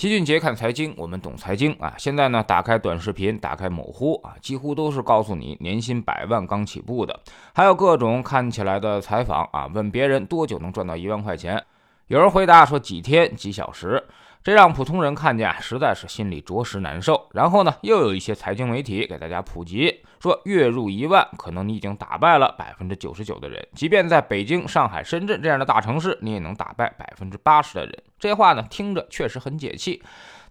齐俊杰看财经，我们懂财经啊。现在呢，打开短视频，打开某乎啊，几乎都是告诉你年薪百万刚起步的，还有各种看起来的采访啊，问别人多久能赚到一万块钱，有人回答说几天几小时。这让普通人看见，实在是心里着实难受。然后呢，又有一些财经媒体给大家普及，说月入一万，可能你已经打败了百分之九十九的人。即便在北京、上海、深圳这样的大城市，你也能打败百分之八十的人。这话呢，听着确实很解气。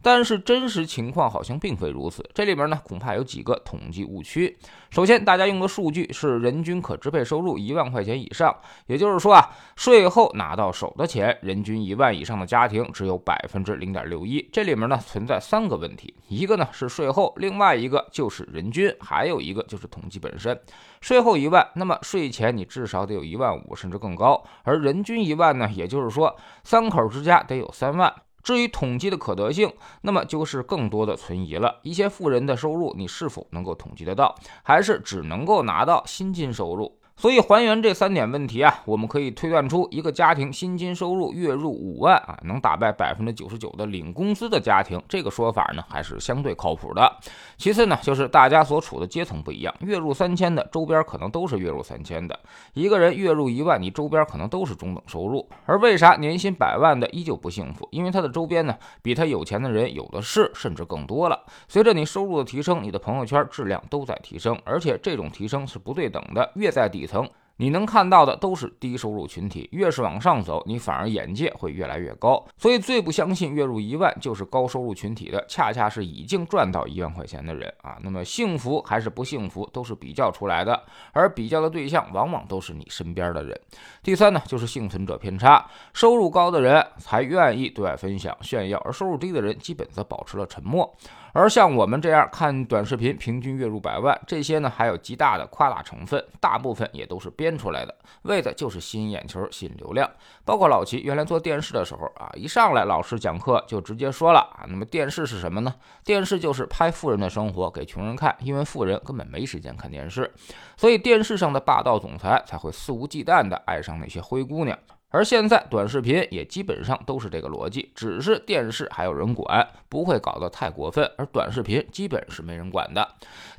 但是真实情况好像并非如此，这里面呢恐怕有几个统计误区。首先，大家用的数据是人均可支配收入一万块钱以上，也就是说啊，税后拿到手的钱，人均一万以上的家庭只有百分之零点六一。这里面呢存在三个问题，一个呢是税后，另外一个就是人均，还有一个就是统计本身。税后一万，那么税前你至少得有一万五，甚至更高；而人均一万呢，也就是说三口之家得有三万。至于统计的可得性，那么就是更多的存疑了。一些富人的收入，你是否能够统计得到，还是只能够拿到薪金收入？所以还原这三点问题啊，我们可以推断出一个家庭薪金收入月入五万啊，能打败百分之九十九的领工资的家庭，这个说法呢还是相对靠谱的。其次呢，就是大家所处的阶层不一样，月入三千的周边可能都是月入三千的，一个人月入一万，你周边可能都是中等收入。而为啥年薪百万的依旧不幸福？因为他的周边呢比他有钱的人有的是，甚至更多了。随着你收入的提升，你的朋友圈质量都在提升，而且这种提升是不对等的，越在底层。你能看到的都是低收入群体，越是往上走，你反而眼界会越来越高。所以最不相信月入一万就是高收入群体的，恰恰是已经赚到一万块钱的人啊。那么幸福还是不幸福，都是比较出来的，而比较的对象往往都是你身边的人。第三呢，就是幸存者偏差，收入高的人才愿意对外分享炫耀，而收入低的人基本则保持了沉默。而像我们这样看短视频，平均月入百万，这些呢还有极大的夸大成分，大部分也都是编出来的，为的就是吸引眼球、吸引流量。包括老齐原来做电视的时候啊，一上来老师讲课就直接说了啊，那么电视是什么呢？电视就是拍富人的生活给穷人看，因为富人根本没时间看电视，所以电视上的霸道总裁才会肆无忌惮地爱上那些灰姑娘。而现在短视频也基本上都是这个逻辑，只是电视还有人管，不会搞得太过分，而短视频基本是没人管的。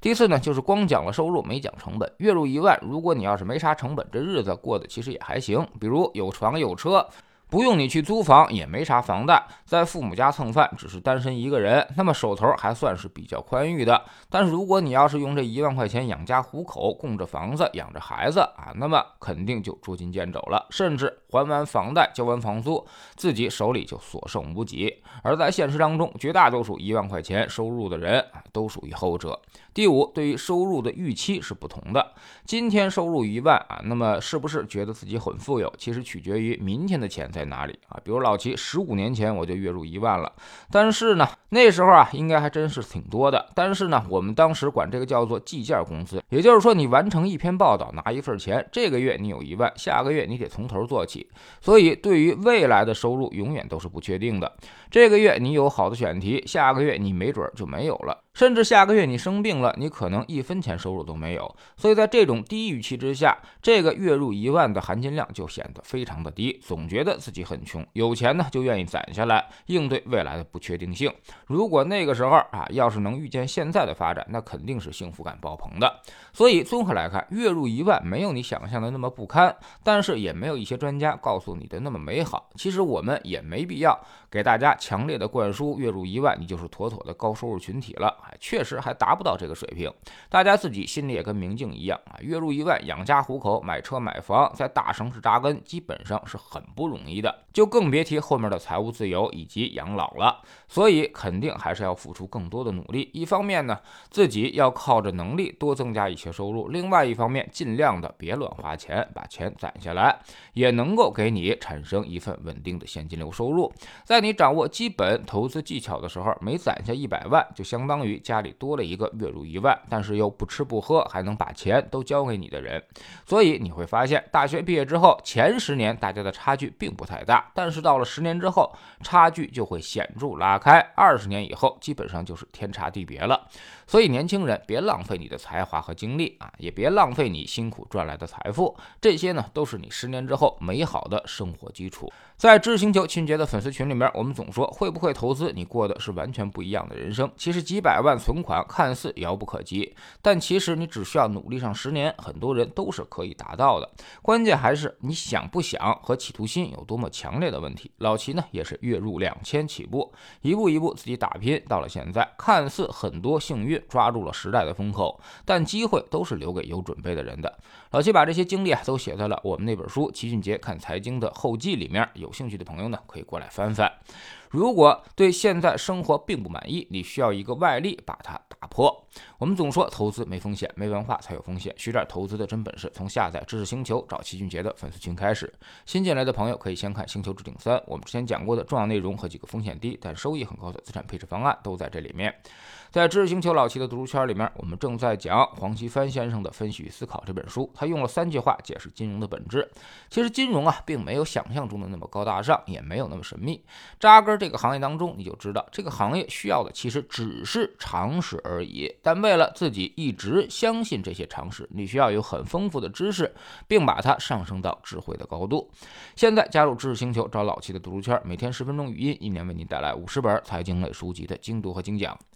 第四呢，就是光讲了收入没讲成本，月入一万，如果你要是没啥成本，这日子过得其实也还行，比如有床有车。不用你去租房，也没啥房贷，在父母家蹭饭，只是单身一个人，那么手头还算是比较宽裕的。但是如果你要是用这一万块钱养家糊口，供着房子，养着孩子啊，那么肯定就捉襟见肘了，甚至还完房贷，交完房租，自己手里就所剩无几。而在现实当中，绝大多数一万块钱收入的人啊，都属于后者。第五，对于收入的预期是不同的。今天收入一万啊，那么是不是觉得自己很富有？其实取决于明天的钱在哪里啊。比如老齐十五年前我就月入一万了，但是呢，那时候啊，应该还真是挺多的。但是呢，我们当时管这个叫做计件工资，也就是说你完成一篇报道拿一份钱，这个月你有一万，下个月你得从头做起。所以对于未来的收入，永远都是不确定的。这个月你有好的选题，下个月你没准就没有了。甚至下个月你生病了，你可能一分钱收入都没有。所以在这种低预期之下，这个月入一万的含金量就显得非常的低，总觉得自己很穷，有钱呢就愿意攒下来应对未来的不确定性。如果那个时候啊，要是能预见现在的发展，那肯定是幸福感爆棚的。所以综合来看，月入一万没有你想象的那么不堪，但是也没有一些专家告诉你的那么美好。其实我们也没必要给大家强烈的灌输月入一万你就是妥妥的高收入群体了。哎确实还达不到这个水平，大家自己心里也跟明镜一样啊，月入一万养家糊口、买车买房，在大城市扎根，基本上是很不容易的，就更别提后面的财务自由以及养老了。所以肯定还是要付出更多的努力。一方面呢，自己要靠着能力多增加一些收入；另外一方面，尽量的别乱花钱，把钱攒下来，也能够给你产生一份稳定的现金流收入。在你掌握基本投资技巧的时候，每攒下一百万，就相当于家里多了一个月入一万，但是又不吃不喝，还能把钱都交给你的人。所以你会发现，大学毕业之后前十年大家的差距并不太大，但是到了十年之后，差距就会显著拉开。二十年以后，基本上就是天差地别了。所以年轻人别浪费你的才华和精力啊，也别浪费你辛苦赚来的财富，这些呢都是你十年之后美好的生活基础。在知星球秦杰的粉丝群里面，我们总说会不会投资，你过的是完全不一样的人生。其实几百万存款看似遥不可及，但其实你只需要努力上十年，很多人都是可以达到的。关键还是你想不想和企图心有多么强烈的问题。老齐呢，也是月入两千起步，一步一步自己打拼，到了现在，看似很多幸运抓住了时代的风口，但机会都是留给有准备的人的。老七把这些经历啊，都写在了我们那本书《齐俊杰看财经》的后记里面，有兴趣的朋友呢，可以过来翻翻。如果对现在生活并不满意，你需要一个外力把它打破。我们总说投资没风险，没文化才有风险。学点投资的真本事，从下载知识星球找齐俊杰的粉丝群开始。新进来的朋友可以先看《星球置顶三》，我们之前讲过的重要内容和几个风险低但收益很高的资产配置方案都在这里面。在知识星球老齐的读书圈里面，我们正在讲黄奇帆先生的《分析与思考》这本书，他用了三句话解释金融的本质。其实金融啊，并没有想象中的那么高大上，也没有那么神秘。扎根这个行业当中，你就知道这个行业需要的其实只是常识而已。但为了自己一直相信这些常识，你需要有很丰富的知识，并把它上升到智慧的高度。现在加入知识星球，找老七的读书圈，每天十分钟语音，一年为您带来五十本财经类书籍的精读和精讲。